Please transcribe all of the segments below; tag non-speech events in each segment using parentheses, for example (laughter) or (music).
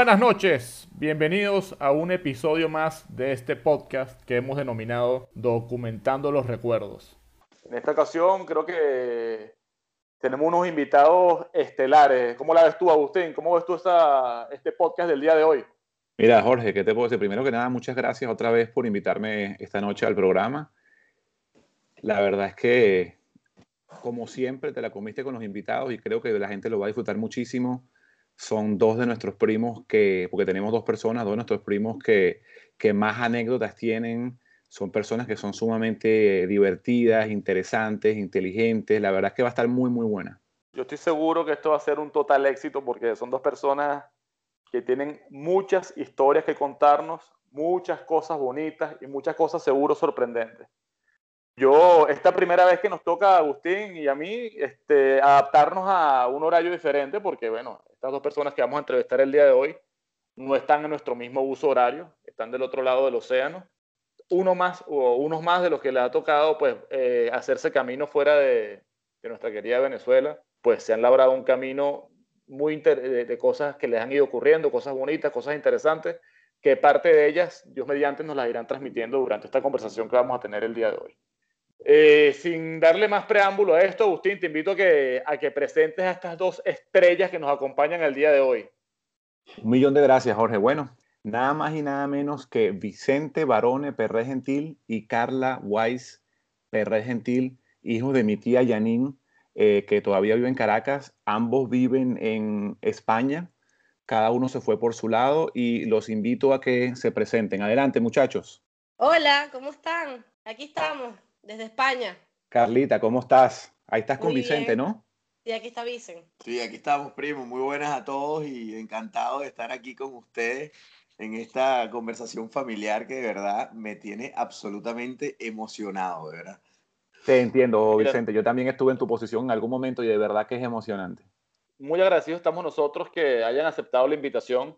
Buenas noches, bienvenidos a un episodio más de este podcast que hemos denominado Documentando los Recuerdos. En esta ocasión creo que tenemos unos invitados estelares. ¿Cómo la ves tú, Agustín? ¿Cómo ves tú esta, este podcast del día de hoy? Mira, Jorge, ¿qué te puedo decir? Primero que nada, muchas gracias otra vez por invitarme esta noche al programa. La verdad es que, como siempre, te la comiste con los invitados y creo que la gente lo va a disfrutar muchísimo. Son dos de nuestros primos que, porque tenemos dos personas, dos de nuestros primos que, que más anécdotas tienen. Son personas que son sumamente divertidas, interesantes, inteligentes. La verdad es que va a estar muy, muy buena. Yo estoy seguro que esto va a ser un total éxito porque son dos personas que tienen muchas historias que contarnos, muchas cosas bonitas y muchas cosas seguro sorprendentes. Yo, esta primera vez que nos toca a Agustín y a mí, este, adaptarnos a un horario diferente, porque bueno, estas dos personas que vamos a entrevistar el día de hoy no están en nuestro mismo uso horario, están del otro lado del océano. Uno más, o unos más de los que les ha tocado, pues, eh, hacerse camino fuera de, de nuestra querida Venezuela, pues se han labrado un camino muy de, de, cosas que les han ido ocurriendo, cosas bonitas, cosas interesantes, que parte de ellas, Dios mediante, nos las irán transmitiendo durante esta conversación que vamos a tener el día de hoy. Eh, sin darle más preámbulo a esto, Agustín, te invito a que, a que presentes a estas dos estrellas que nos acompañan el día de hoy. Un millón de gracias, Jorge. Bueno, nada más y nada menos que Vicente Barone Perré Gentil y Carla Weiss Perré Gentil, hijos de mi tía Janine, eh, que todavía vive en Caracas. Ambos viven en España. Cada uno se fue por su lado y los invito a que se presenten. Adelante, muchachos. Hola, ¿cómo están? Aquí estamos desde España. Carlita, ¿cómo estás? Ahí estás con Muy Vicente, bien. ¿no? Y aquí está Vicen. Sí, aquí estamos, primo. Muy buenas a todos y encantado de estar aquí con ustedes en esta conversación familiar que de verdad me tiene absolutamente emocionado, de verdad. Te entiendo. Vicente. Yo también estuve en tu posición en algún momento y de verdad que es emocionante. Muy agradecidos estamos nosotros que hayan aceptado la invitación,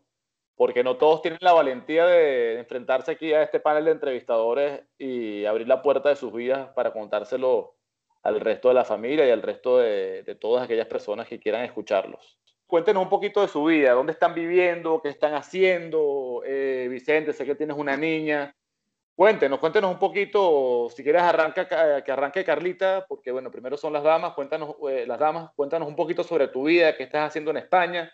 porque no todos tienen la valentía de enfrentarse aquí a este panel de entrevistadores y abrir la puerta de sus vidas para contárselo al resto de la familia y al resto de, todas aquellas personas que quieran escucharlos. Cuéntenos un poquito de su vida, dónde están viviendo, qué están haciendo. Eh, Vicente, sé que tienes una niña. Cuéntenos, cuéntenos un poquito, si quieres arranca, que arranque Carlita, porque bueno, primero son las damas, cuéntanos, eh, las damas, cuéntanos un poquito sobre tu vida, qué estás haciendo en España,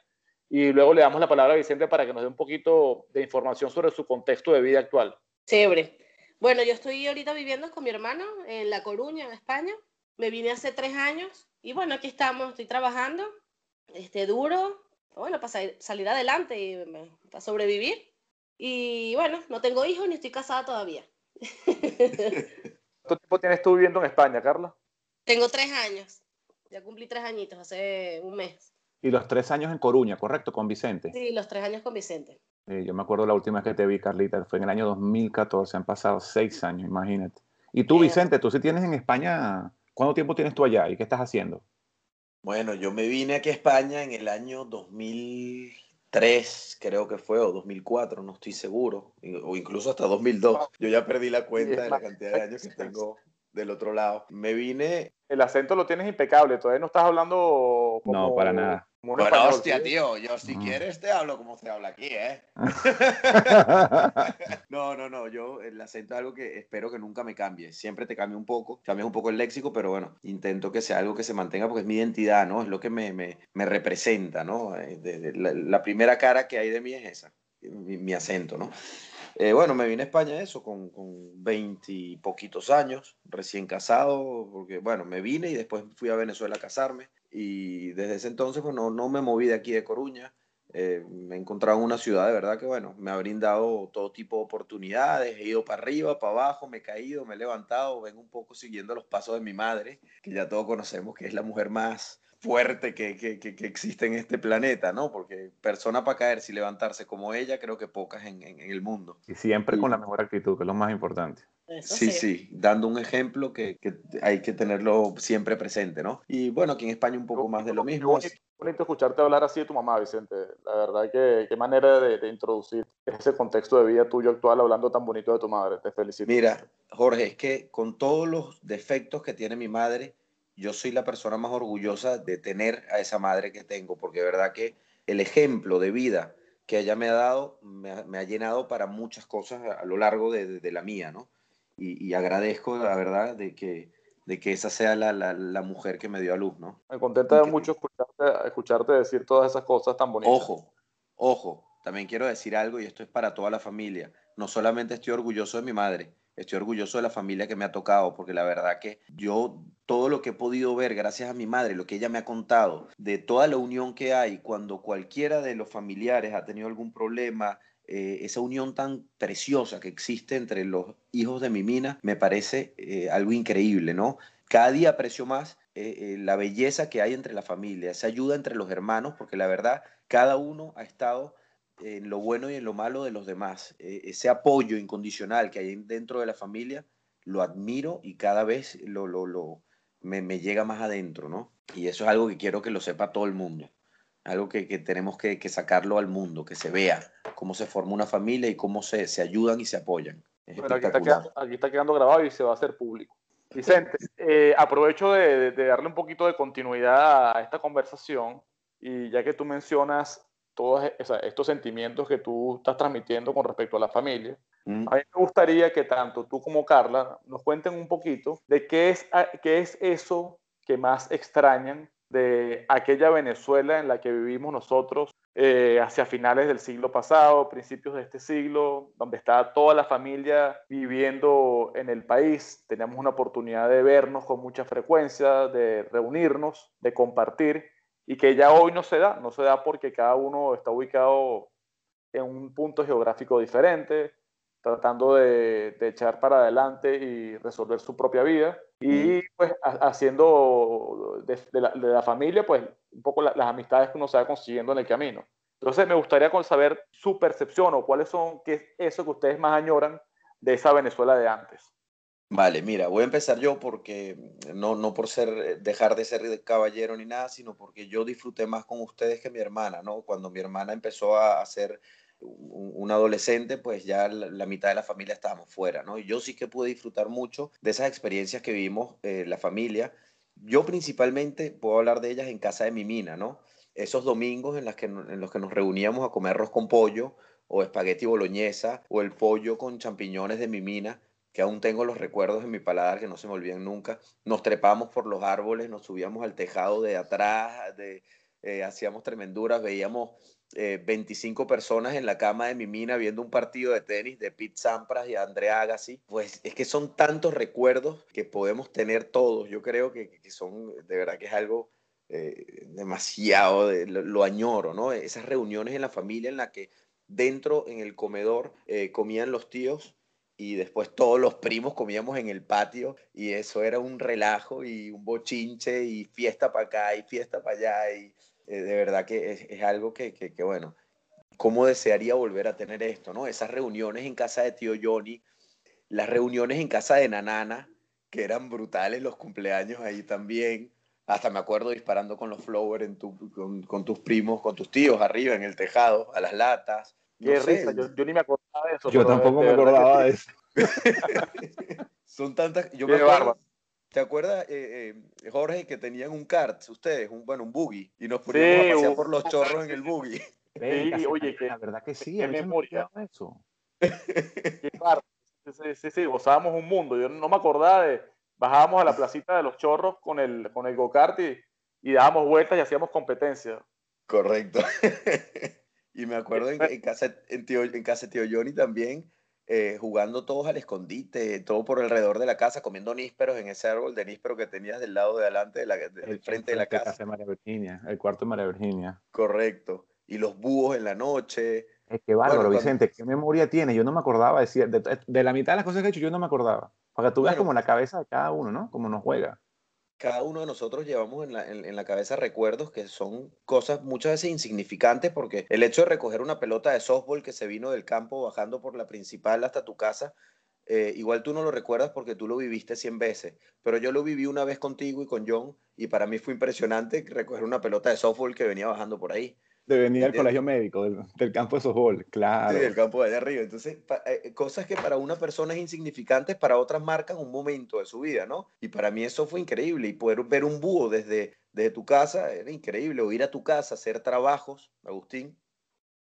y luego le damos la palabra a Vicente para que nos dé un poquito de información sobre su contexto de vida actual. Chévere. Bueno, yo estoy ahorita viviendo con mi hermano en La Coruña, en España. Me vine hace tres años y bueno, aquí estamos, estoy trabajando, este, duro, bueno, para sa- salir adelante y para sobrevivir. Y bueno, no tengo hijos ni estoy casada todavía. (laughs) ¿Cuánto tiempo tienes tú viviendo en España, Carla? tengo tres años. Ya cumplí tres añitos, hace un mes. Y los tres años en Coruña, ¿correcto? Con Vicente. Sí, los tres años con Vicente. Eh, yo me acuerdo la última vez que te vi, Carlita, fue en el año 2014. Han pasado seis años, imagínate. Y tú, Bien. Vicente, tú sí tienes en España, ¿cuánto tiempo tienes tú allá y qué estás haciendo? Bueno, yo me vine aquí a España en el año 2003, creo que fue, o 2004, no estoy seguro, o incluso hasta 2002. Yo ya perdí la cuenta de la cantidad de años que tengo del otro lado. Me vine El acento lo tienes impecable, todavía no estás hablando como... No, para nada. como Bueno, español, hostia, ¿sí? tío, yo si Mm. quieres te hablo como se habla aquí, ¿eh? (laughs) No, no, no, yo el acento es algo que espero que nunca me cambie. Siempre te cambia un poco, cambia un poco el léxico, pero bueno, intento que sea algo que se mantenga porque es mi identidad, ¿no? Es lo que me, me, me representa, ¿no? Eh, de- de- la, la primera cara que hay de mí es esa, mi, mi acento, ¿no? Eh, bueno, me vine a España eso, con, con 20 y poquitos años, recién casado, porque bueno, me vine y después fui a Venezuela a casarme. Y desde ese entonces pues no, no me moví de aquí de Coruña. Eh, me he encontrado en una ciudad de verdad que bueno, me ha brindado todo tipo de oportunidades, he ido para arriba, para abajo, me he caído, me he levantado, vengo un poco siguiendo los pasos de mi madre, que ya todos conocemos que es la mujer más fuerte que, que, que, que existe en este planeta, ¿no? Porque persona para caerse y levantarse como ella, creo que pocas en, en, en el mundo. Y siempre con la mejor actitud, que es lo más importante. Eso Sí, sí, dando un ejemplo que, que hay que tenerlo siempre presente, ¿no? Y bueno, aquí en España un poco más de lo mismo. bonito, bonito escucharte hablar así de tu mamá, Vicente. La verdad que qué manera de, de introducir ese contexto de vida tuyo actual hablando tan bonito de tu madre. Te felicito. Mira, Jorge, es que con todos los defectos que tiene mi madre, yo soy la persona más orgullosa de tener a esa madre que tengo, porque de verdad que el ejemplo de vida que ella me ha dado, me ha, llenado para muchas cosas a, lo largo de, la mía, ¿no? Y, agradezco, la verdad, de que, de que esa sea la, la, mujer que me dio a luz, ¿no? Me contenta mucho escucharte, escucharte decir todas esas cosas tan bonitas. Ojo, ojo, también quiero decir algo y esto es para toda la familia. No solamente estoy orgulloso de mi madre, estoy orgulloso de la familia que me ha tocado, porque la verdad que yo todo lo que he podido ver gracias a mi madre, lo que ella me ha contado, de toda la unión que hay cuando cualquiera de los familiares ha tenido algún problema, eh, esa unión tan preciosa que existe entre los hijos de mi mina, me parece eh, algo increíble, ¿no? Cada día aprecio más eh, la belleza que hay entre la familia, esa ayuda entre los hermanos, porque la verdad, cada uno ha estado en lo bueno y en lo malo de los demás. ese apoyo incondicional que hay dentro de la familia, lo admiro y cada vez lo, lo, lo, me, llega más adentro, ¿no? Y eso es algo que quiero que lo sepa todo el mundo. Algo que, tenemos que, sacarlo al mundo, que se vea cómo se forma una familia y cómo se, ayudan y se apoyan. Bueno, aquí, está quedando, grabado y se va a hacer público. Vicente, eh, aprovecho de, darle un poquito de continuidad a esta conversación y ya que tú mencionas todos estos sentimientos que tú estás transmitiendo con respecto a la familia, Mm. A mí me gustaría que tanto tú como Carla nos cuenten un poquito de qué es, qué es eso que más extrañan de aquella Venezuela en la que vivimos nosotros eh, hacia finales del siglo pasado, principios de este siglo, donde estaba toda la familia viviendo en el país. Teníamos una oportunidad de vernos con mucha frecuencia, de reunirnos, de compartir, y que ya hoy no se da. No se da porque cada uno está ubicado en un punto geográfico diferente, tratando de, echar para adelante y resolver su propia vida y pues haciendo de, la, familia pues un poco las amistades que uno se va consiguiendo en el camino. Entonces me gustaría saber su percepción o cuáles son qué es eso que ustedes más añoran de esa Venezuela de antes. Vale, mira, voy a empezar yo porque no, no por ser, dejar de ser caballero ni nada, sino porque yo disfruté más con ustedes que mi hermana, ¿no? Cuando mi hermana empezó a hacer un, adolescente, pues ya la, mitad de la familia estábamos fuera, ¿no? Y yo sí que pude disfrutar mucho de esas experiencias que vivimos eh, la familia. Yo principalmente puedo hablar de ellas en casa de mi mina, ¿no? Esos domingos en, las que, en los que nos reuníamos a comer arroz con pollo o espagueti boloñesa o el pollo con champiñones de mi mina, que aún tengo los recuerdos en mi paladar que no se me olvidan nunca. Nos trepamos por los árboles, nos subíamos al tejado de atrás, eh, hacíamos tremenduras, veíamos 25 eh, personas en la cama de mi mina viendo un partido de tenis de Pete Sampras y Andrea Agassi. Pues es que son tantos recuerdos que podemos tener todos. Yo creo que, son, de verdad que es algo eh, demasiado, lo, añoro, ¿no? Esas reuniones en la familia en la que dentro, en el comedor, eh, comían los tíos y después todos los primos comíamos en el patio y eso era un relajo y un bochinche y fiesta para acá y fiesta para allá y eh, de verdad que es, algo que, que, bueno, cómo desearía volver a tener esto, ¿no? Esas reuniones en casa de tío Johnny, las reuniones en casa de Nanana, que eran brutales los cumpleaños ahí también. Hasta me acuerdo disparando con los flowers tu, con, tus primos, con tus tíos arriba en el tejado, a las latas. Qué risa, yo, ni me acordaba de eso. Yo tampoco me acordaba de eso. (laughs) Son tantas. Yo me acuerdo, ¿Te acuerdas, eh, eh, Jorge, que tenían un kart, ustedes, un, bueno, un buggy, y nos poníamos a pasear por los chorros en el buggy? (laughs) Sí, oye, que, la verdad que sí, qué memoria. Eso. (laughs) qué sí, sí, sí, gozábamos un mundo. Yo no me acordaba de, bajábamos a la placita de los chorros con el, con el go-kart y, y dábamos vueltas y hacíamos competencia. Correcto. Y me acuerdo en, en, casa, en, tío, en casa de tío Johnny también, eh, jugando todos al escondite, todo por alrededor de la casa, comiendo nísperos en ese árbol de níspero que tenías del lado de adelante, de la, del frente de la casa. de María Virginia, el cuarto de María Virginia. Correcto. Y los búhos en la noche. Es que bárbaro, Vicente, ¿qué memoria tienes? Yo no me acordaba de, de, de, la mitad de las cosas que he hecho, yo no me acordaba. Para que tú veas como la cabeza de cada uno, ¿no? Como nos juega cada uno de nosotros llevamos en la, en, la, cabeza recuerdos que son cosas muchas veces insignificantes porque el hecho de recoger una pelota de softball que se vino del campo bajando por la principal hasta tu casa, eh, igual tú no lo recuerdas porque tú lo viviste 100 veces, pero yo lo viví una vez contigo y con John y para mí fue impresionante recoger una pelota de softball que venía bajando por ahí de venir al colegio médico, del, campo de softball, claro. Sí, del campo de allá arriba. Entonces, eh, cosas que para una persona es insignificantes, para otras marcan un momento de su vida, ¿no? Y para mí eso fue increíble. Y poder ver un búho desde, desde tu casa era increíble. O ir a tu casa, hacer trabajos, Agustín,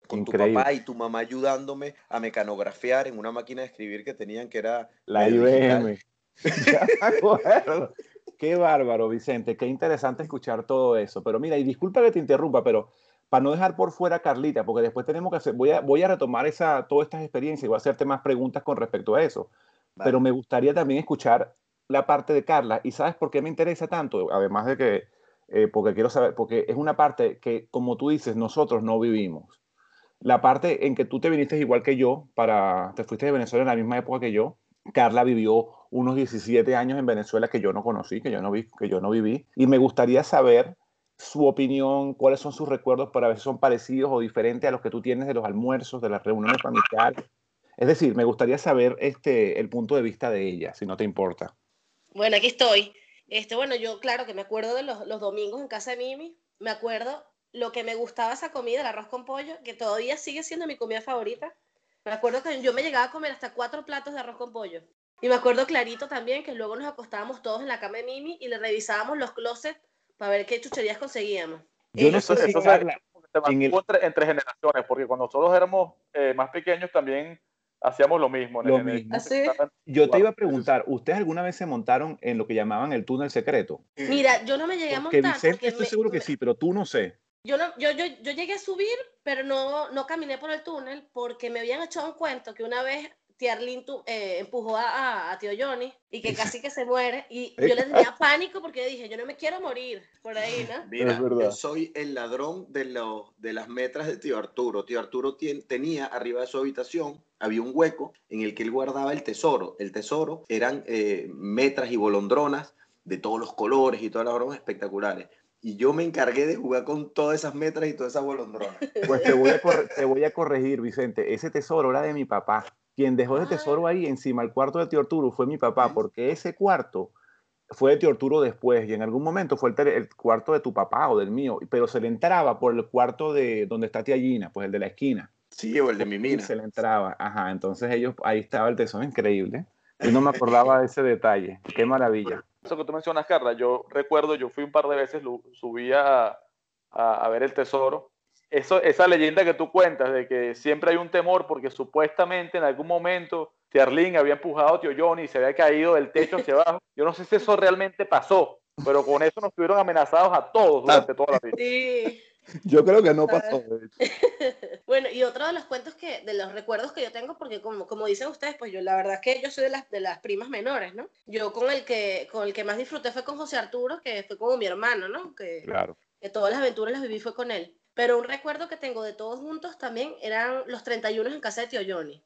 con Increíble. tu papá y tu mamá ayudándome a mecanografiar en una máquina de escribir que tenían que era La. IBM. (laughs) Qué bárbaro, Vicente. Qué interesante escuchar todo eso. Pero mira, y disculpa que te interrumpa, pero para no dejar por fuera a Carlita, porque después tenemos que hacer, voy a, voy a retomar esa, todas estas experiencias y voy a hacerte más preguntas con respecto a eso. Vale. Pero me gustaría también escuchar la parte de Carla. ¿Y sabes por qué me interesa tanto? Además de que, eh, porque quiero saber, porque es una parte que, como tú dices, nosotros no vivimos. La parte en que tú te viniste igual que yo, para, te fuiste de Venezuela en la misma época que yo. Carla vivió unos 17 años en Venezuela que yo no conocí, que yo no vi, que yo no viví. Y me gustaría saber su opinión, cuáles son sus recuerdos para ver si son parecidos o diferentes a los que tú tienes de los almuerzos, de las reuniones familiares. Es decir, me gustaría saber este, el punto de vista de ella, si no te importa. Bueno, aquí estoy. Este, bueno, yo claro que me acuerdo de los, los domingos en casa de Mimi, me acuerdo lo que me gustaba esa comida, el arroz con pollo, que todavía sigue siendo mi comida favorita. Me acuerdo que yo me llegaba a comer hasta cuatro platos de arroz con pollo. Y me acuerdo clarito también que luego nos acostábamos todos en la cama de Mimi y le revisábamos los closets para ver qué chucherías conseguíamos. Yo no Eso- sé si eso se- Carla, Se En el- entre, entre generaciones, porque cuando nosotros éramos eh, más pequeños también hacíamos lo mismo. Lo en el- mismo. ¿Ah, sí? yo te iba a preguntar, ¿ustedes alguna vez se montaron en lo que llamaban el túnel secreto? Mira, yo no me llegué a montar. Vicente porque estoy me- seguro que sí, pero tú no sé. Yo, no, yo, yo, yo llegué a subir, pero no, no caminé por el túnel porque me habían echado un cuento que una vez tu- eh, empujó a, a- a tío Johnny y que casi que se muere. Y (laughs) yo le tenía pánico porque dije, yo no me quiero morir por ahí, ¿no? Mira, Es verdad. yo soy el ladrón de, los, de las metras de tío Arturo. Tío Arturo tien- tenía arriba de su habitación, había un hueco en el que él guardaba el tesoro. El tesoro eran eh, metras y bolondronas de todos los colores y todas las bromas espectaculares. Y yo me encargué de jugar con todas esas metras y todas esas bolondronas. Pues te voy, a te voy a corregir, Vicente. Ese tesoro era de mi papá. Quien dejó ese tesoro ahí encima del cuarto de tío Arturo fue mi papá, porque ese cuarto fue de tío Arturo después y en algún momento fue el, el cuarto de tu papá o del mío, pero se le entraba por el cuarto de donde está tía Gina, pues el de la esquina. Sí, o el de mi Y mina. se le entraba, ajá. Entonces ellos, ahí estaba el tesoro increíble. Yo no me acordaba de ese detalle. Qué maravilla. Eso que tú mencionas, Carla, yo recuerdo, yo fui un par de veces, subí a, a, a ver el tesoro. Eso, esa leyenda que tú cuentas de que siempre hay un temor porque supuestamente en algún momento Tía Arlene había empujado a tío Johnny y se había caído del techo hacia (laughs) abajo. Yo no sé si eso realmente pasó, pero con eso nos tuvieron amenazados a todos durante toda la vida. Sí. Yo creo que no pasó, pasó. (laughs) Bueno, y otro de los cuentos que, de los recuerdos que yo tengo, porque como, como dicen ustedes, pues yo la verdad es que yo soy de las, de las primas menores, ¿no? Yo con el que, con el que más disfruté fue con José Arturo, que fue como mi hermano, ¿no? Que, Claro. que todas las aventuras las viví fue con él. Pero un recuerdo que tengo de todos juntos también eran los 31 en casa de tío Johnny.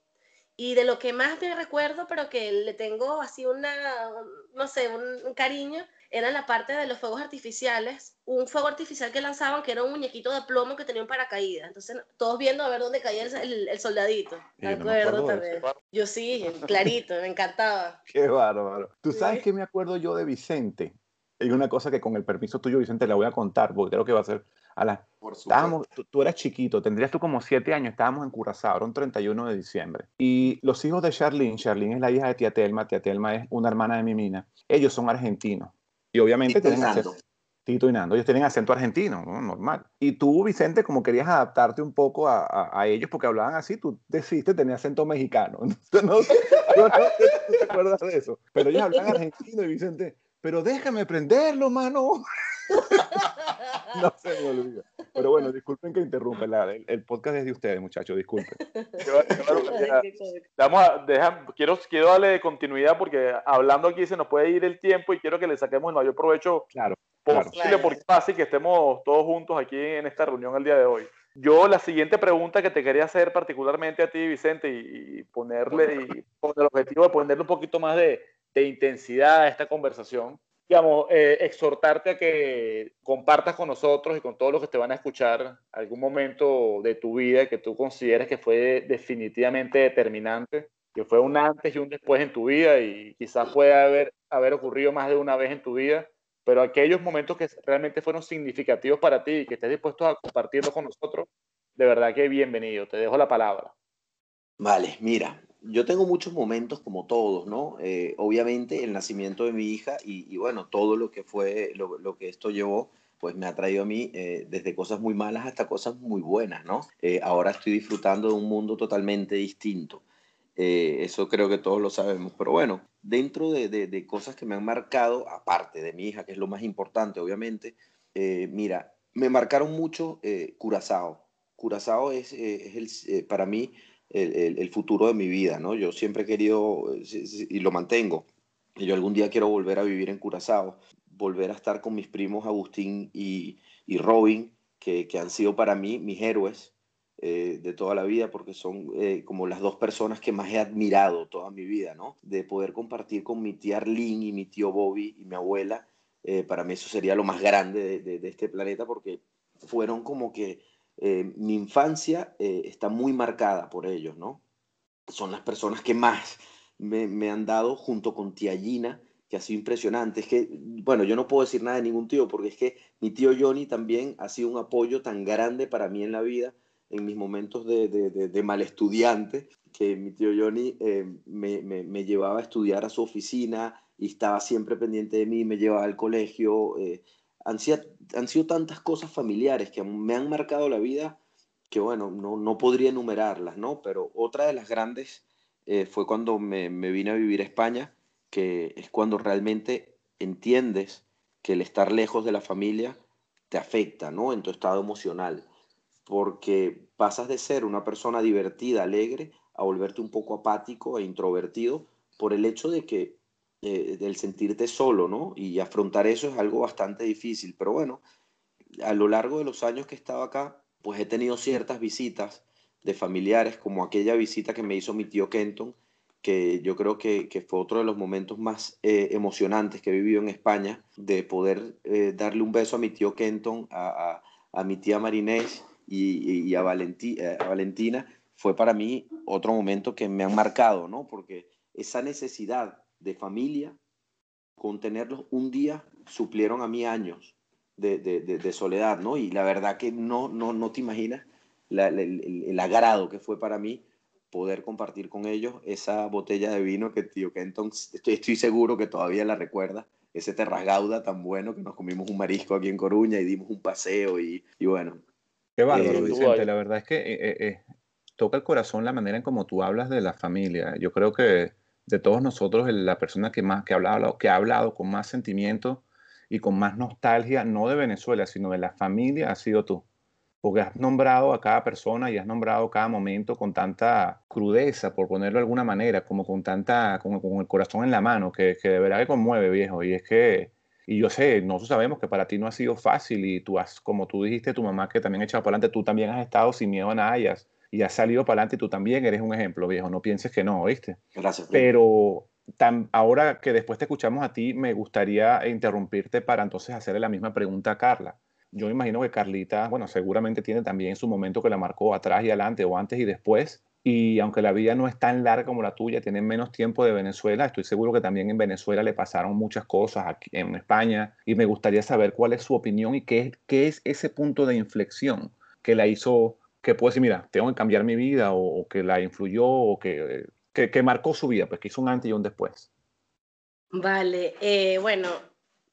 Y de lo que más me recuerdo, pero que le tengo así una, no sé, un, un cariño, era la parte de los fuegos artificiales. Un fuego artificial que lanzaban que era un muñequito de plomo que tenía un paracaídas. Entonces, todos viendo a ver dónde caía el, el- el soldadito. Sí, Me no acuerdo también. Yo sí, clarito, me encantaba. (laughs) Qué bárbaro. ¿Tú Sí. sabes qué me acuerdo yo de Vicente? Hay una cosa que con el permiso tuyo, Vicente, la voy a contar, porque creo que va a ser a la... Por. Estábamos, tú, tú eras chiquito, tendrías tú como siete años, estábamos en Curazao, era un 31 de diciembre. Y los hijos de Charlene, Charlene es la hija de tía Telma, tía Telma es una hermana de mi mina, ellos son argentinos. Y obviamente Tito tienen acento, Tito y Nando, ellos tienen acento argentino, ¿no? normal. Y tú, Vicente, como querías adaptarte un poco a, a- a ellos porque hablaban así, tú decidiste tener acento mexicano. (laughs) No no tú te acuerdas de eso. Pero ellos hablan argentino y Vicente, pero déjame prenderlo, mano. No se me olvida. Pero bueno, disculpen que interrumpa. la- el, el podcast es de ustedes, muchachos, disculpen. Claro, claro, ya. Vamos a, deja- quiero, quiero darle continuidad porque hablando aquí se nos puede ir el tiempo y quiero que le saquemos el mayor provecho Claro, posible Claro. porque es fácil que estemos todos juntos aquí en esta reunión el día de hoy. Yo la siguiente pregunta que te quería hacer particularmente a ti, Vicente, y, y ponerle, y con el objetivo de ponerle un poquito más de, de intensidad a esta conversación, eh, exhortarte a que compartas con nosotros y con todos los que te van a escuchar algún momento de tu vida que tú consideres que fue definitivamente determinante, que fue un antes y un después en tu vida y quizás pueda haber, haber ocurrido más de una vez en tu vida, pero aquellos momentos que realmente fueron significativos para ti y que estés dispuesto a compartirlo con nosotros, de verdad que bienvenido. Te dejo la palabra. Vale, mira, yo tengo muchos momentos como todos, ¿no? Eh, obviamente el nacimiento de mi hija y, bueno, todo lo que fue, lo, que esto llevó pues me ha traído a mí eh, desde cosas muy malas hasta cosas muy buenas, ¿no? Eh, ahora estoy disfrutando de un mundo totalmente distinto. Eso creo que todos lo sabemos. Pero bueno, dentro de, de, cosas que me han marcado, aparte de mi hija, que es lo más importante, obviamente, mira, me marcaron mucho Curazao. Curazao es, es el, para mí el, futuro de mi vida, ¿no? Yo siempre he querido, y lo mantengo, yo algún día quiero volver a vivir en Curazao volver a estar con mis primos Agustín y, y Robin, que, han sido para mí mis héroes eh, de toda la vida, porque son eh, como las dos personas que más he admirado toda mi vida, ¿no? De poder compartir con mi tía Arlene y mi tío Bobby y mi abuela, eh, para mí eso sería lo más grande de, de, este planeta, porque fueron como que mi infancia está muy marcada por ellos, ¿no? Son las personas que más me, han dado junto con tía Gina, que ha sido impresionante. Es que, bueno, yo no puedo decir nada de ningún tío, porque es que mi tío Johnny también ha sido un apoyo tan grande para mí en la vida, en mis momentos de, de, mal estudiante, que mi tío Johnny eh, me, llevaba a estudiar a su oficina y estaba siempre pendiente de mí, me llevaba al colegio. Eh, han sido tantas cosas familiares que me han marcado la vida que, bueno, no, no podría enumerarlas, ¿no? Pero otra de las grandes eh, fue cuando me, me vine a vivir a España que es cuando realmente entiendes que el estar lejos de la familia te afecta, ¿no? En tu estado emocional, porque pasas de ser una persona divertida, alegre, a volverte un poco apático e introvertido por el hecho de que eh, del sentirte solo, ¿no? Y afrontar eso es algo bastante difícil, pero bueno, a lo largo de los años que he estado acá, pues he tenido ciertas visitas de familiares, como aquella visita que me hizo mi tío Kenton, que yo creo que, que, fue otro de los momentos más eh, emocionantes que he vivido en España, de poder eh, darle un beso a mi tío Kenton, a, a, mi tía Marinés y, a, eh, a, Valentina, fue para mí otro momento que me han marcado, ¿no? Porque esa necesidad de familia, con tenerlos un día, suplieron a mí años de, de, de, soledad, ¿no? Y la verdad que no, no, no te imaginas la, el, el agrado que fue para mí poder compartir con ellos esa botella de vino que tío Kenton, estoy, estoy seguro que todavía la recuerda, ese terrasgauda tan bueno que nos comimos un marisco aquí en Coruña y dimos un paseo y, y bueno. Qué bárbaro, eh, Vicente, la verdad es que eh, eh, toca el corazón la manera en como tú hablas de la familia. Yo creo que de todos nosotros, la persona que más que ha hablado, que ha hablado con más sentimiento y con más nostalgia, no de Venezuela, sino de la familia, ha sido tú porque has nombrado a cada persona y has nombrado cada momento con tanta crudeza, por ponerlo de alguna manera, como con tanta, como con el corazón en la mano, que, que de verdad que conmueve, viejo. Y es que, y yo sé, nosotros sabemos que para ti no ha sido fácil y tú has, como tú dijiste, tu mamá que también ha echado para adelante, tú también has estado sin miedo a nada y has salido para adelante y tú también eres un ejemplo, viejo. No pienses que no, ¿viste? Gracias. Pero tan, ahora que después te escuchamos a ti, me gustaría interrumpirte para entonces hacerle la misma pregunta a Carla yo me imagino que Carlita, bueno, seguramente tiene también su momento que la marcó atrás y adelante o antes y después. Y aunque la vida no es tan larga como la tuya, tiene menos tiempo de Venezuela, estoy seguro que también en Venezuela le pasaron muchas cosas aquí en España y me gustaría saber cuál es su opinión y qué, qué es ese punto de inflexión que la hizo, que puede decir, mira, tengo que cambiar mi vida o, que la influyó o que, que, que, marcó su vida, pues que hizo un antes y un después. Vale, eh, bueno,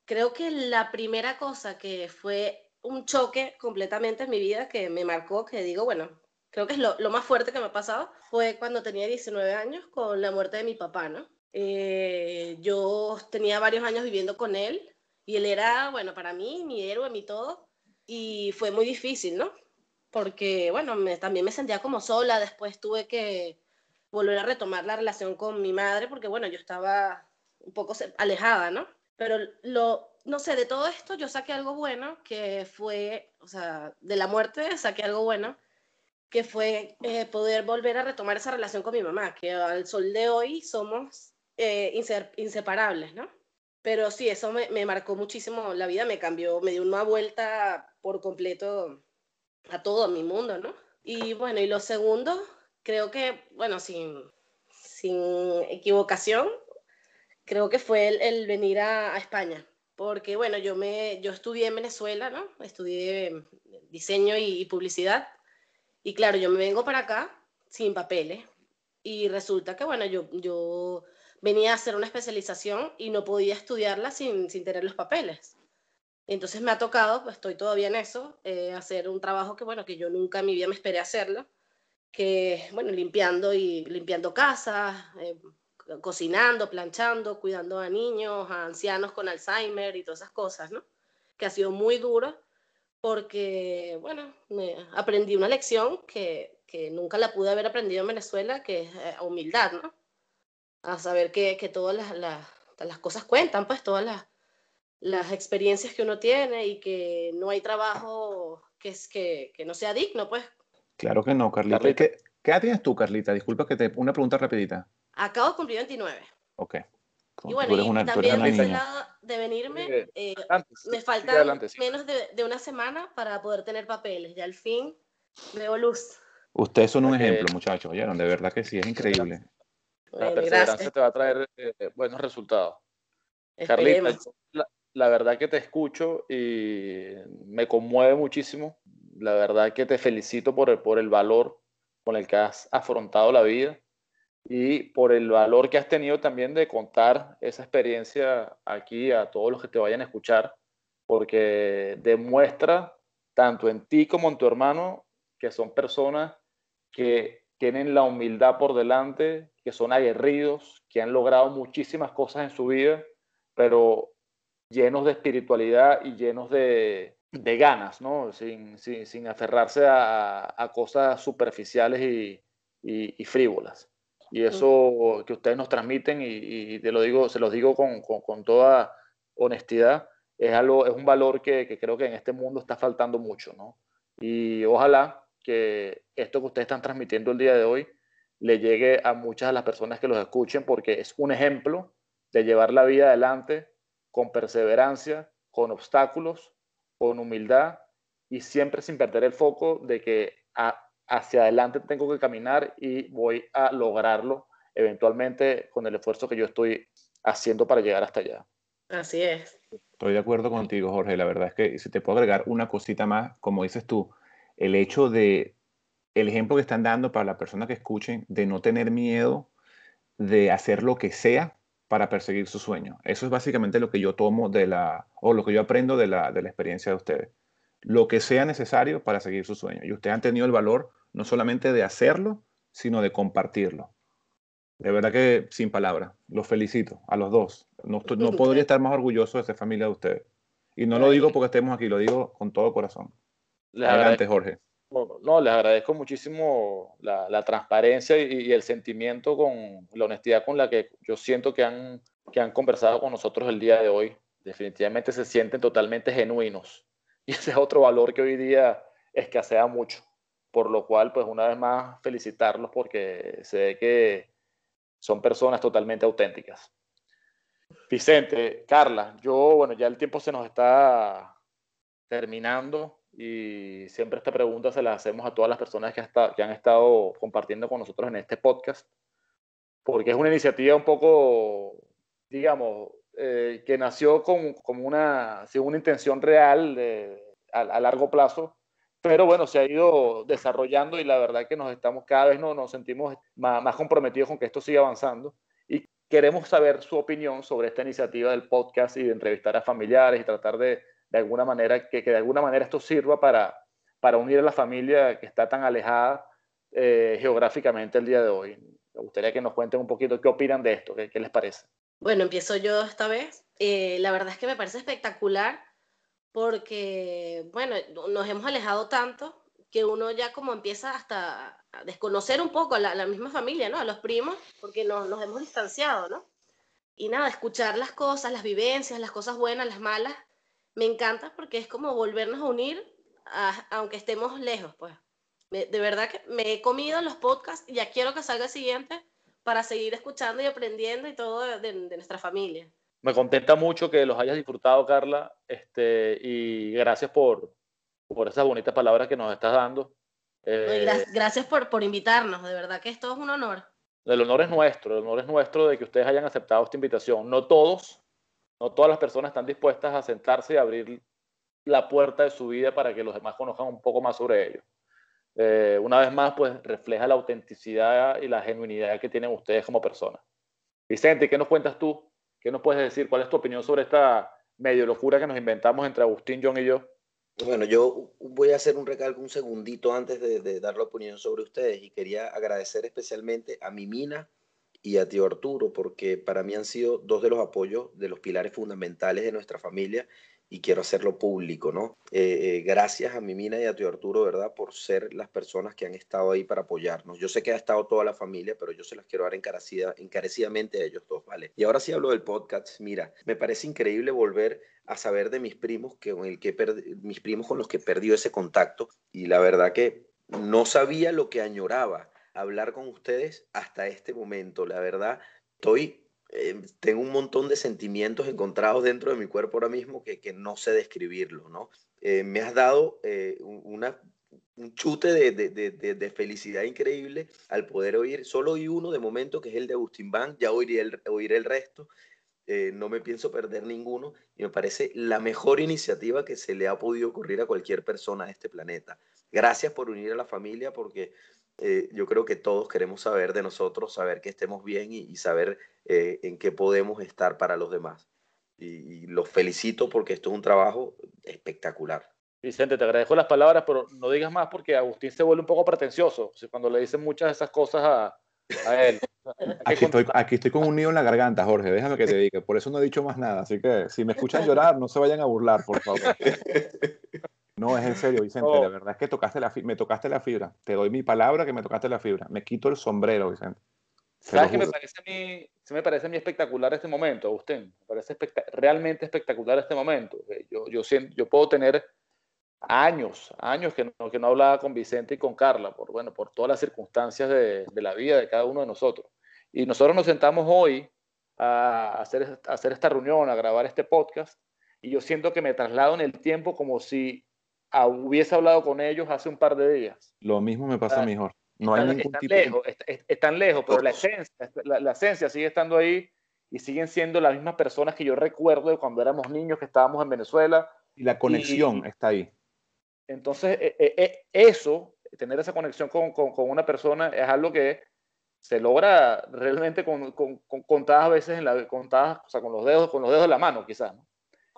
creo que la primera cosa que fue un choque completamente en mi vida que me marcó, que digo, bueno, creo que es lo, lo, más fuerte que me ha pasado, fue cuando tenía 19 años con la muerte de mi papá, ¿no? Eh, yo tenía varios años viviendo con él y él era, bueno, para mí, mi héroe, mi todo, y fue muy difícil, ¿no? Porque, bueno, me, también me sentía como sola, después tuve que volver a retomar la relación con mi madre, porque, bueno, yo estaba un poco alejada, ¿no? Pero lo, no sé, de todo esto yo saqué algo bueno, que fue, o sea, de la muerte saqué algo bueno, que fue eh, poder volver a retomar esa relación con mi mamá, que al sol de hoy somos eh, inseparables, ¿no? Pero sí, eso me, me, marcó muchísimo la vida, me cambió, me dio una vuelta por completo a todo mi mundo, ¿no? Y bueno, y lo segundo, creo que, bueno, sin, sin equivocación, creo que fue el, el venir a, a España porque bueno, yo, me, yo estudié en Venezuela, ¿no? Estudié diseño y, publicidad, y claro, yo me vengo para acá sin papeles, y resulta que bueno, yo, yo venía a hacer una especialización y no podía estudiarla sin, sin tener los papeles. Entonces me ha tocado, pues estoy todavía en eso, eh, hacer un trabajo que, bueno, que yo nunca en mi vida me esperé hacerlo, que, bueno, limpiando y limpiando casas, eh, cocinando, planchando, cuidando a niños, a ancianos con Alzheimer y todas esas cosas, ¿no? Que ha sido muy duro porque, bueno, me aprendí una lección que, que, nunca la pude haber aprendido en Venezuela, que es eh, humildad, ¿no? A saber que, que todas las, las, las, cosas cuentan, pues todas las, las experiencias que uno tiene y que no hay trabajo que, es, que, que no sea digno, pues. Claro que no, Carlita. ¿Qué, ¿Qué edad tienes tú, Carlita? Disculpa que te... Una pregunta rapidita. Acabo de cumplir 29. Ok. Y bueno, y una, también de lado de venirme, eh, me falta menos de, de, una semana para poder tener papeles. Ya al fin veo luz. Ustedes son un ejemplo, muchachos, ¿oyeron? De verdad que sí, es increíble. La perseverancia te va a traer eh, buenos resultados. Carlita, la, la, verdad que te escucho y me conmueve muchísimo. La verdad que te felicito por el, por el valor con el que has afrontado la vida y por el valor que has tenido también de contar esa experiencia aquí a todos los que te vayan a escuchar, porque demuestra tanto en ti como en tu hermano que son personas que tienen la humildad por delante, que son aguerridos, que han logrado muchísimas cosas en su vida, pero llenos de espiritualidad y llenos de, de ganas, ¿no? Sin, sin, sin aferrarse a, a, cosas superficiales y, y, y, frívolas. Y eso que ustedes nos transmiten, y, y te lo digo, se los digo con, con, con toda honestidad, es, algo, es un valor que, que, creo que en este mundo está faltando mucho, ¿no? Y ojalá que esto que ustedes están transmitiendo el día de hoy le llegue a muchas de las personas que los escuchen, porque es un ejemplo de llevar la vida adelante con perseverancia, con obstáculos, con humildad y siempre sin perder el foco de que a, hacia adelante tengo que caminar y voy a lograrlo eventualmente con el esfuerzo que yo estoy haciendo para llegar hasta allá. Así es. Estoy de acuerdo contigo, Jorge. La verdad es que si te puedo agregar una cosita más, como dices tú, el hecho de, el ejemplo que están dando para la persona que escuchen, de no tener miedo de hacer lo que sea para perseguir su sueño. Eso es básicamente lo que yo tomo de la, o lo que yo aprendo de la, de la experiencia de ustedes. Lo que sea necesario para seguir su sueño. Y ustedes han tenido el valor no solamente de hacerlo, sino de compartirlo. De verdad que sin palabras, los felicito a los dos. No, no podría estar más orgulloso de esa familia de ustedes. Y no lo digo porque estemos aquí, lo digo con todo corazón. Adelante, Jorge. No, les agradezco muchísimo la, transparencia y, el sentimiento con la honestidad con la que yo siento que han, que han conversado con nosotros el día de hoy. Definitivamente se sienten totalmente genuinos. (laughs) Y ese es otro valor que hoy día escasea mucho por lo cual, pues una vez más, felicitarlos porque se ve que son personas totalmente auténticas. Vicente, Carla, yo, bueno, ya el tiempo se nos está terminando y siempre esta pregunta se la hacemos a todas las personas que, hasta, que han estado compartiendo con nosotros en este podcast, porque es una iniciativa un poco, digamos, eh, que nació con, con una, sin una intención real de, a, a largo plazo, pero bueno, se ha ido desarrollando y la verdad que nos estamos cada vez no, nos sentimos más, más, comprometidos con que esto siga avanzando y queremos saber su opinión sobre esta iniciativa del podcast y de entrevistar a familiares y tratar de, de alguna manera, que, que, de alguna manera esto sirva para, para unir a la familia que está tan alejada eh, geográficamente el día de hoy. Me gustaría que nos cuenten un poquito qué opinan de esto, qué, qué les parece. Bueno, empiezo yo esta vez. Eh, la verdad es que me parece espectacular porque, bueno, nos hemos alejado tanto que uno ya como empieza hasta a desconocer un poco a la, la misma familia, ¿no? A los primos, porque nos, nos hemos distanciado, ¿no? Y nada, escuchar las cosas, las vivencias, las cosas buenas, las malas, me encanta porque es como volvernos a unir, a, aunque estemos lejos, pues. Me, de verdad que me he comido los podcasts y ya quiero que salga el siguiente para seguir escuchando y aprendiendo y todo de, de, de nuestra familia me contenta mucho que los hayas disfrutado, Carla, este, y gracias por, por esas bonitas palabras que nos estás dando. Eh, gracias por, por invitarnos, de verdad que esto es un honor. El honor es nuestro, el honor es nuestro de que ustedes hayan aceptado esta invitación. No todos, no todas las personas están dispuestas a sentarse y abrir la puerta de su vida para que los demás conozcan un poco más sobre ellos. Eh, una vez más, pues refleja la autenticidad y la genuinidad que tienen ustedes como personas. Vicente, ¿qué nos cuentas tú ¿Qué nos puedes decir? ¿Cuál es tu opinión sobre esta medio locura que nos inventamos entre Agustín, John y yo. Bueno, yo voy a hacer un recalco un segundito antes de, dar la opinión sobre ustedes y quería agradecer especialmente a mi mina y a tío Arturo porque para mí han sido dos de los apoyos de los pilares fundamentales de nuestra familia y quiero hacerlo público, ¿no? Eh, eh, gracias a mi mina y a tío Arturo, ¿verdad? Por ser las personas que han estado ahí para apoyarnos. Yo sé que ha estado toda la familia, pero yo se las quiero dar encarecida, encarecidamente a ellos dos, ¿vale? Y ahora sí hablo del podcast. Mira, me parece increíble volver a saber de mis primos, que, con el que mis primos con los que perdió ese contacto. Y la verdad que no sabía lo que añoraba hablar con ustedes hasta este momento. La verdad, estoy eh, tengo un montón de sentimientos encontrados dentro de mi cuerpo ahora mismo que, que no sé describirlo, ¿no? Eh, me has dado eh, una, un chute de, de, de, de, felicidad increíble al poder oír, solo oí uno de momento que es el de Agustín Bank, ya oiré el, oiré el resto, no me pienso perder ninguno y me parece la mejor iniciativa que se le ha podido ocurrir a cualquier persona de este planeta. Gracias por unir a la familia porque eh, yo creo que todos queremos saber de nosotros, saber que estemos bien y, saber eh, en qué podemos estar para los demás. Y, los felicito porque esto es un trabajo espectacular. Vicente, te agradezco las palabras, pero no digas más porque Agustín se vuelve un poco pretencioso cuando le dicen muchas de esas cosas a, a él. (laughs) Aquí estoy, aquí estoy con un nido en la garganta, Jorge, déjame que te diga. Por eso no he dicho más nada. Así que si me escuchan (laughs) llorar, no se vayan a burlar, por favor. (laughs) No, es en serio, Vicente, la verdad es que tocaste la me tocaste la fibra. Te doy mi palabra que me tocaste la fibra. Me quito el sombrero, Vicente. ¿Sabes qué me parece a mí, se me parece a mí espectacular este momento, Agustín? Me parece realmente espectacular este momento. Eh, yo, yo, siento, yo puedo tener años, años que no, que no hablaba con Vicente y con Carla, por, bueno, por todas las circunstancias de, de la vida de cada uno de nosotros. Y nosotros nos sentamos hoy a hacer, a hacer esta reunión, a grabar este podcast, y yo siento que me traslado en el tiempo como si hubiese hablado con ellos hace un par de días. Lo mismo me pasa a mí, Jorge. No hay ningún están lejos, están lejos, pero la esencia, la, esencia sigue estando ahí y siguen siendo las mismas personas que yo recuerdo de cuando éramos niños que estábamos en Venezuela. Y la conexión está ahí. Entonces, e, e, e, eso, tener esa conexión con, con, con, una persona es algo que se logra realmente con, contadas veces en la contadas, o sea, con los dedos, con los dedos de la mano, quizás. ¿no?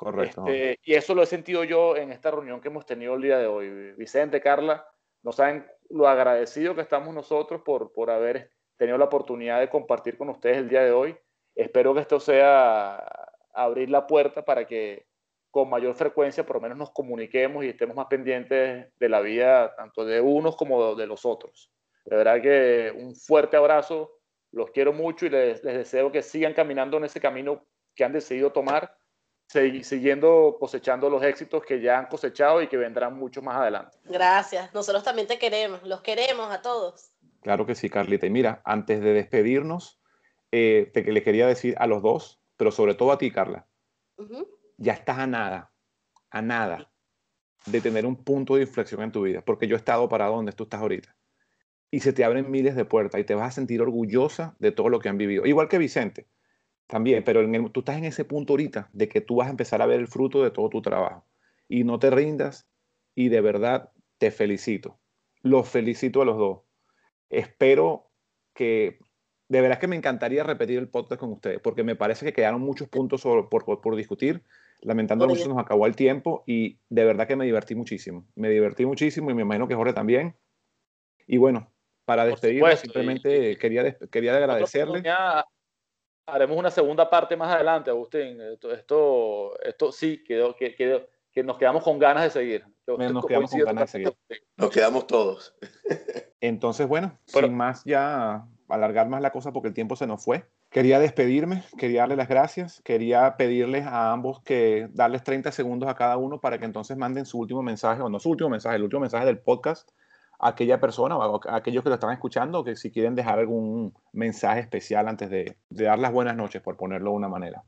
Correcto. Este, y eso lo he sentido yo en esta reunión que hemos tenido el día de hoy. Vicente, Carla, no saben lo agradecido que estamos nosotros por, por haber tenido la oportunidad de compartir con ustedes el día de hoy. Espero que esto sea abrir la puerta para que con mayor frecuencia por lo menos nos comuniquemos y estemos más pendientes de la vida tanto de unos como de los otros. De verdad que un fuerte abrazo, los quiero mucho y les, les deseo que sigan caminando en ese camino que han decidido tomar siguiendo cosechando los éxitos que ya han cosechado y que vendrán mucho más adelante. Gracias, nosotros también te queremos, los queremos a todos. Claro que sí, Carlita. Y mira, antes de despedirnos, eh, te, le quería decir a los dos, pero sobre todo a ti, Carla, ya estás a nada, a nada de tener un punto de inflexión en tu vida, porque yo he estado para donde tú estás ahorita. Y se te abren miles de puertas y te vas a sentir orgullosa de todo lo que han vivido. Igual que Vicente también, pero en tú estás en ese punto ahorita de que tú vas a empezar a ver el fruto de todo tu trabajo. Y no te rindas y de verdad te felicito. Los felicito a los dos. Espero que, de verdad que me encantaría repetir el podcast con ustedes, porque me parece que quedaron muchos puntos por, por, discutir. Lamentando mucho nos acabó el tiempo y de verdad que me divertí muchísimo. Me divertí muchísimo y me imagino que Jorge también. Y bueno, para despedirme, simplemente quería, quería agradecerle haremos una segunda parte más adelante, Agustín. Esto, esto, sí, quedó, que, que nos quedamos con ganas de seguir. Nos quedamos con ganas de seguir. Nos quedamos todos. (laughs) Entonces, bueno, sin más ya alargar más la cosa porque el tiempo se nos fue. Quería despedirme, quería darle las gracias, quería pedirles a ambos que darles 30 segundos a cada uno para que entonces manden su último mensaje, o no su último mensaje, el último mensaje del podcast aquella persona o a aquellos que lo están escuchando que si quieren dejar algún mensaje especial antes de, dar las buenas noches, por ponerlo de una manera.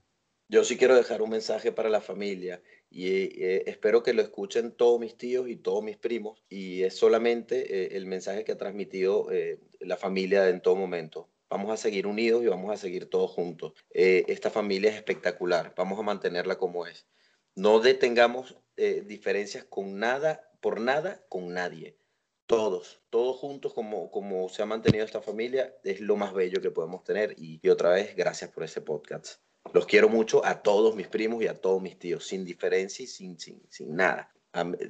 Yo sí quiero dejar un mensaje para la familia y eh, espero que lo escuchen todos mis tíos y todos mis primos y es solamente eh, el mensaje que ha transmitido eh, la familia en todo momento. Vamos a seguir unidos y vamos a seguir todos juntos. esta familia es espectacular, vamos a mantenerla como es. No detengamos diferencias con nada, por nada, con nadie todos, todos juntos como, como se ha mantenido esta familia, es lo más bello que podemos tener. Y, otra vez, gracias por ese podcast. Los quiero mucho a todos mis primos y a todos mis tíos, sin diferencia y sin, sin, sin nada.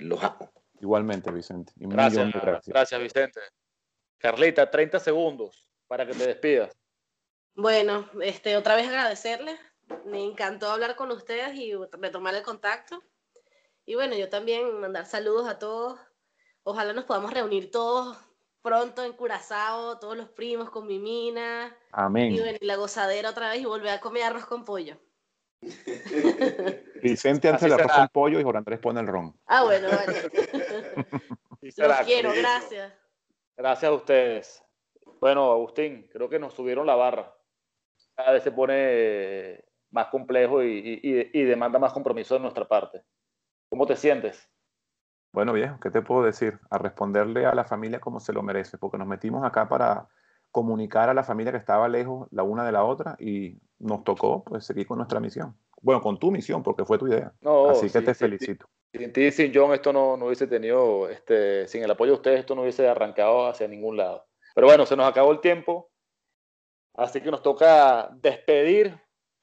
Los amo. Igualmente, Vicente. gracias, gracias. Gracias, Vicente. Carlita, 30 segundos para que te despidas. Bueno, este, otra vez agradecerles. Me encantó hablar con ustedes y retomar el contacto. Y bueno, yo también mandar saludos a todos. Ojalá nos podamos reunir todos pronto en Curazao, todos los primos con mi mina. Amén. Y la gozadera otra vez y volver a comer arroz con pollo. (laughs) Vicente hace el arroz con pollo y Jorge Andrés pone el ron. Ah, bueno, vale. (laughs) Los quiero, gracias. Gracias a ustedes. Bueno, Agustín, creo que nos subieron la barra. Cada vez se pone más complejo y, y demanda más compromiso de nuestra parte. ¿Cómo te sientes? Bueno, viejo, ¿qué te puedo decir? A responderle a la familia como se lo merece, porque nos metimos acá para comunicar a la familia que estaba lejos la una de la otra y nos tocó pues seguir con nuestra misión. Bueno, con tu misión, porque fue tu idea. Así que te felicito. Sin ti, sin John, esto no, no hubiese tenido, este, sin el apoyo de ustedes, esto no hubiese arrancado hacia ningún lado. Pero bueno, se nos acabó el tiempo, así que nos toca despedir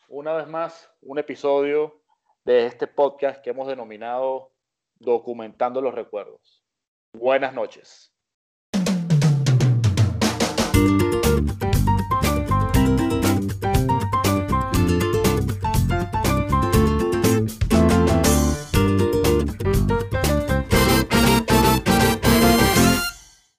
una vez más un episodio de este podcast que hemos denominado Documentando los Recuerdos. Buenas noches.